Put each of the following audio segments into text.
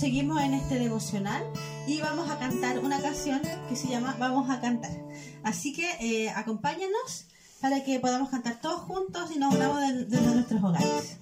seguimos en este devocional y vamos a cantar una canción que se llama Vamos a cantar. Así que eh, acompáñanos para que podamos cantar todos juntos y nos unamos desde nuestros hogares.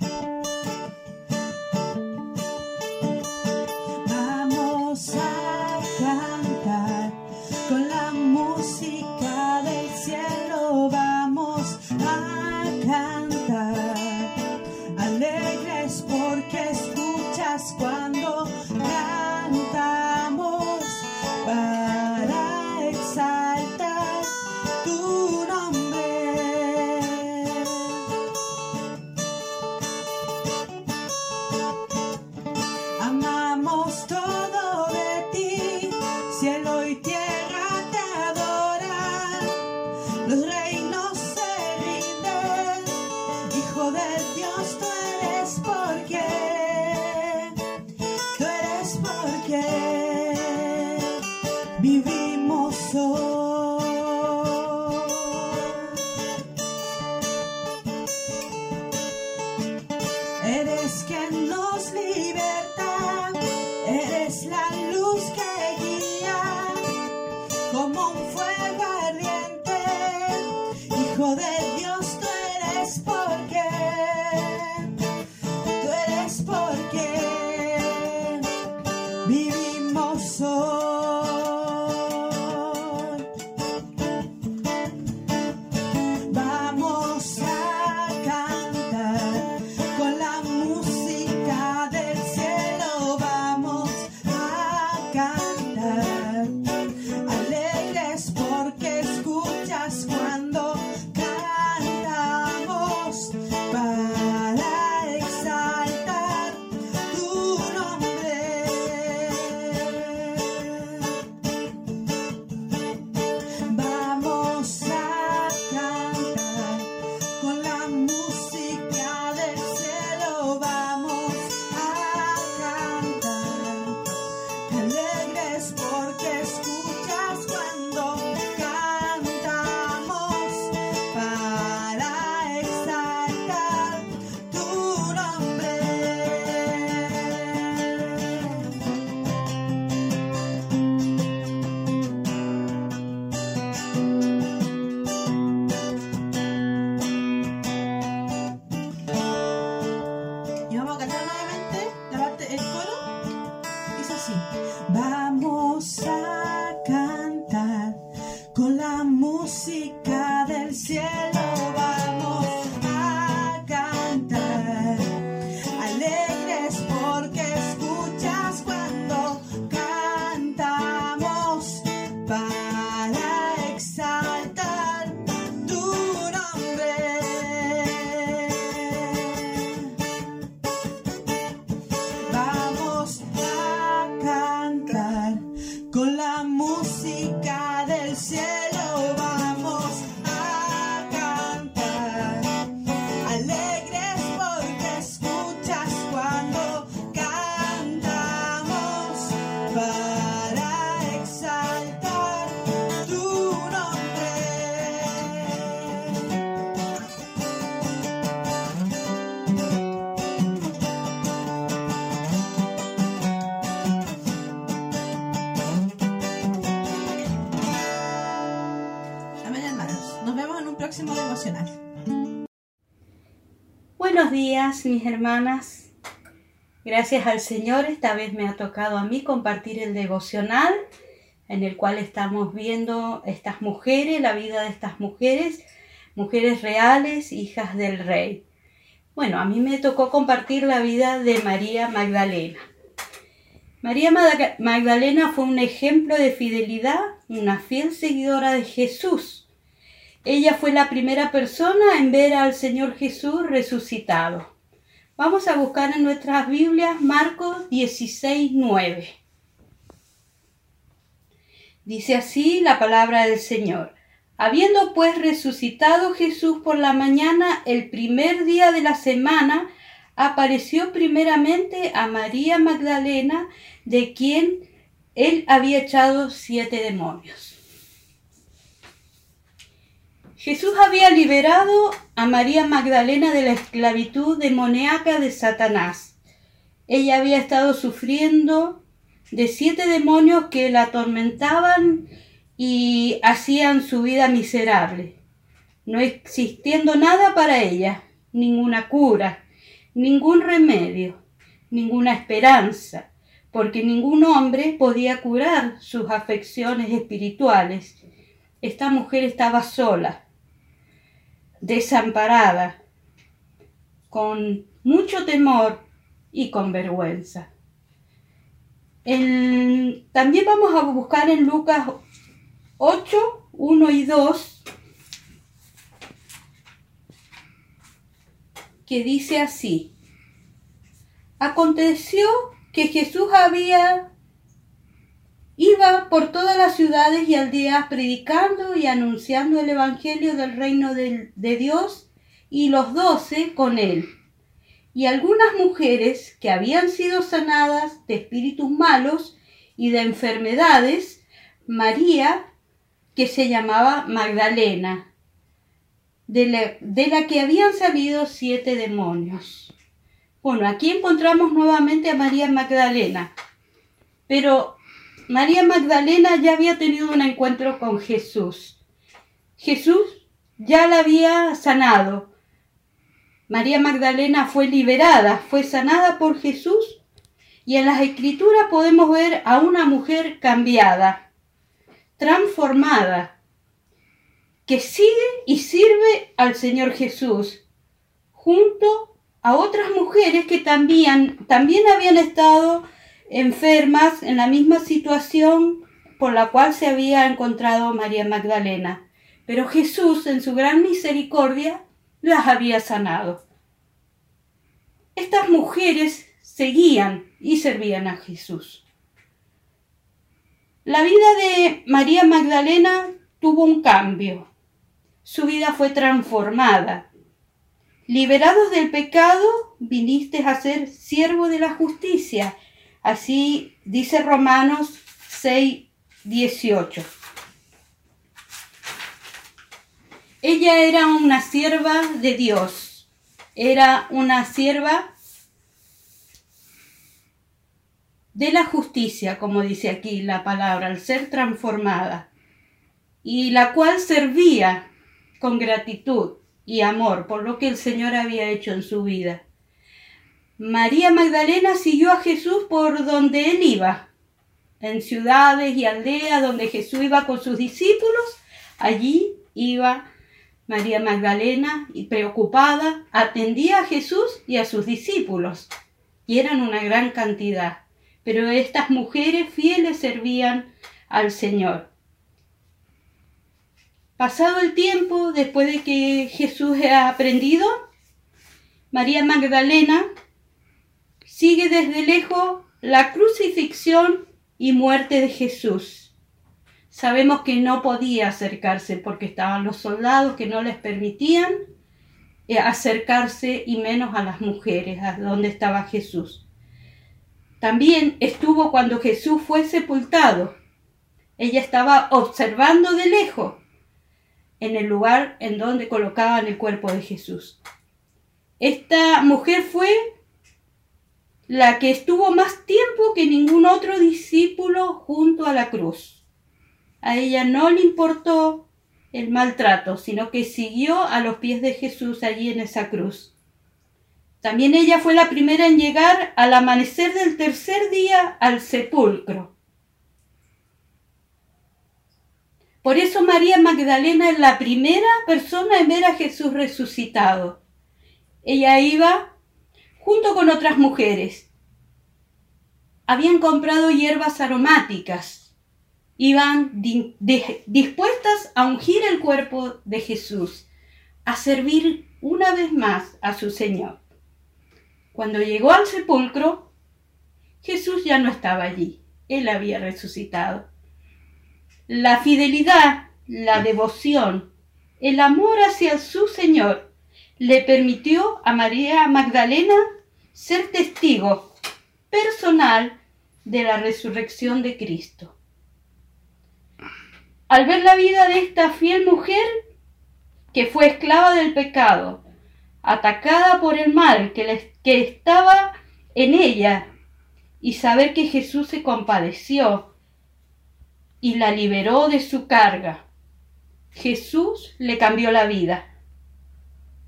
Be devocional. Buenos días, mis hermanas. Gracias al Señor, esta vez me ha tocado a mí compartir el devocional en el cual estamos viendo estas mujeres, la vida de estas mujeres, mujeres reales, hijas del rey. Bueno, a mí me tocó compartir la vida de María Magdalena. María Mag- Magdalena fue un ejemplo de fidelidad, una fiel seguidora de Jesús. Ella fue la primera persona en ver al Señor Jesús resucitado. Vamos a buscar en nuestras Biblias Marcos 16, 9. Dice así la palabra del Señor. Habiendo pues resucitado Jesús por la mañana el primer día de la semana, apareció primeramente a María Magdalena, de quien él había echado siete demonios. Jesús había liberado a María Magdalena de la esclavitud demoníaca de Satanás. Ella había estado sufriendo de siete demonios que la atormentaban y hacían su vida miserable, no existiendo nada para ella, ninguna cura, ningún remedio, ninguna esperanza, porque ningún hombre podía curar sus afecciones espirituales. Esta mujer estaba sola, desamparada, con mucho temor y con vergüenza. también vamos a buscar en Lucas 8, 1 y 2, que dice así. Aconteció que Jesús había iba por todas las ciudades y aldeas predicando y anunciando el Evangelio del reino de, de Dios y los doce con él. Y algunas mujeres que habían sido sanadas de espíritus malos y de enfermedades, María, que se llamaba Magdalena, de la, de la que habían salido siete demonios. Bueno, aquí encontramos nuevamente a María Magdalena, pero María Magdalena ya había tenido un encuentro con Jesús. Jesús ya la había sanado. María Magdalena fue liberada, fue sanada por Jesús y en las escrituras podemos ver a una mujer cambiada, transformada, que sigue y sirve al Señor Jesús, junto a otras mujeres que también, también habían estado enfermas en la misma situación por la cual se había encontrado María Magdalena. Pero Jesús, en su gran misericordia, las había sanado. Estas mujeres seguían y servían a Jesús. La vida de María Magdalena tuvo un cambio. Su vida fue transformada. Liberados del pecado, viniste a ser siervo de la justicia. Así dice Romanos 6, 18. Ella era una sierva de Dios. Era una sierva de la justicia, como dice aquí la palabra, al ser transformada, y la cual servía con gratitud y amor por lo que el Señor había hecho en su vida. María Magdalena siguió a Jesús por donde él iba, en ciudades y aldeas donde Jesús iba con sus discípulos, allí iba María Magdalena y preocupada atendía a Jesús y a sus discípulos, y eran una gran cantidad, pero estas mujeres fieles servían al Señor. Pasado el tiempo, después de que Jesús ha aprendido, María Magdalena sigue desde lejos la crucifixión y muerte de Jesús. Sabemos que no podía acercarse porque estaban los soldados que no les permitían eh, acercarse y menos a las mujeres, a donde estaba Jesús. También estuvo cuando Jesús fue sepultado. Ella estaba observando de lejos en el lugar en donde colocaban el cuerpo de Jesús. Esta mujer fue la que estuvo más tiempo que ningún otro discípulo junto a la cruz. A ella no le importó el maltrato, sino que siguió a los pies de Jesús allí en esa cruz. También ella fue la primera en llegar al amanecer del tercer día al sepulcro. Por eso María Magdalena es la primera persona en ver a Jesús resucitado. Ella iba junto con otras mujeres. Habían comprado hierbas aromáticas. Iban dispuestas a ungir el cuerpo de Jesús, a servir una vez más a su Señor. Cuando llegó al sepulcro, Jesús ya no estaba allí. Él había resucitado. La fidelidad, la devoción, el amor hacia su Señor le permitió a María Magdalena ser testigo personal de la resurrección de Cristo. Al ver la vida de esta fiel mujer, que fue esclava del pecado, atacada por el mal que, que estaba en ella y saber que Jesús se compadeció y la liberó de su carga. Jesús le cambió la vida.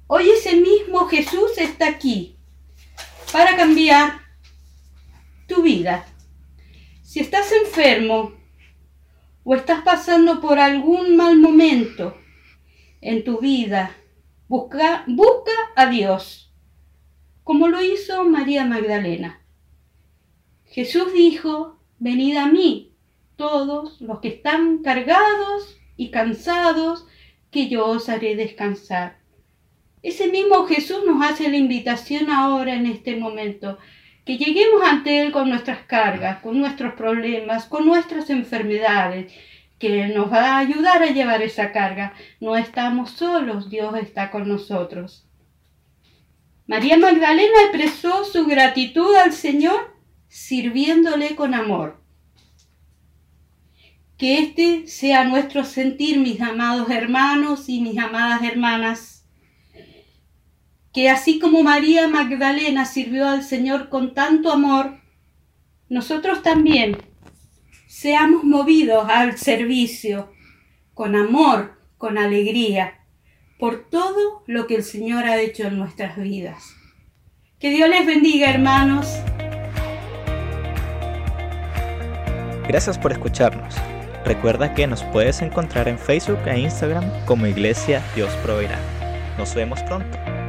Hoy ese mismo Jesús está aquí para cambiar tu vida. Si estás enfermo o estás pasando por algún mal momento en tu vida, busca, busca a Dios, como lo hizo María Magdalena. Jesús dijo, venid a mí, todos los que están cargados y cansados, que yo os haré descansar. Ese mismo Jesús nos hace la invitación ahora en este momento, que lleguemos ante Él con nuestras cargas, con nuestros problemas, con nuestras enfermedades, que nos va a ayudar a llevar esa carga. No estamos solos, Dios está con nosotros. María Magdalena expresó su gratitud al Señor sirviéndole con amor. Que este sea nuestro sentir, mis amados hermanos y mis amadas hermanas. Que así como María Magdalena sirvió al Señor con tanto amor, nosotros también seamos movidos al servicio, con amor, con alegría, por todo lo que el Señor ha hecho en nuestras vidas. Que Dios les bendiga, hermanos. Gracias por escucharnos. Recuerda que nos puedes encontrar en Facebook e Instagram como Iglesia Dios Proveerá. Nos vemos pronto.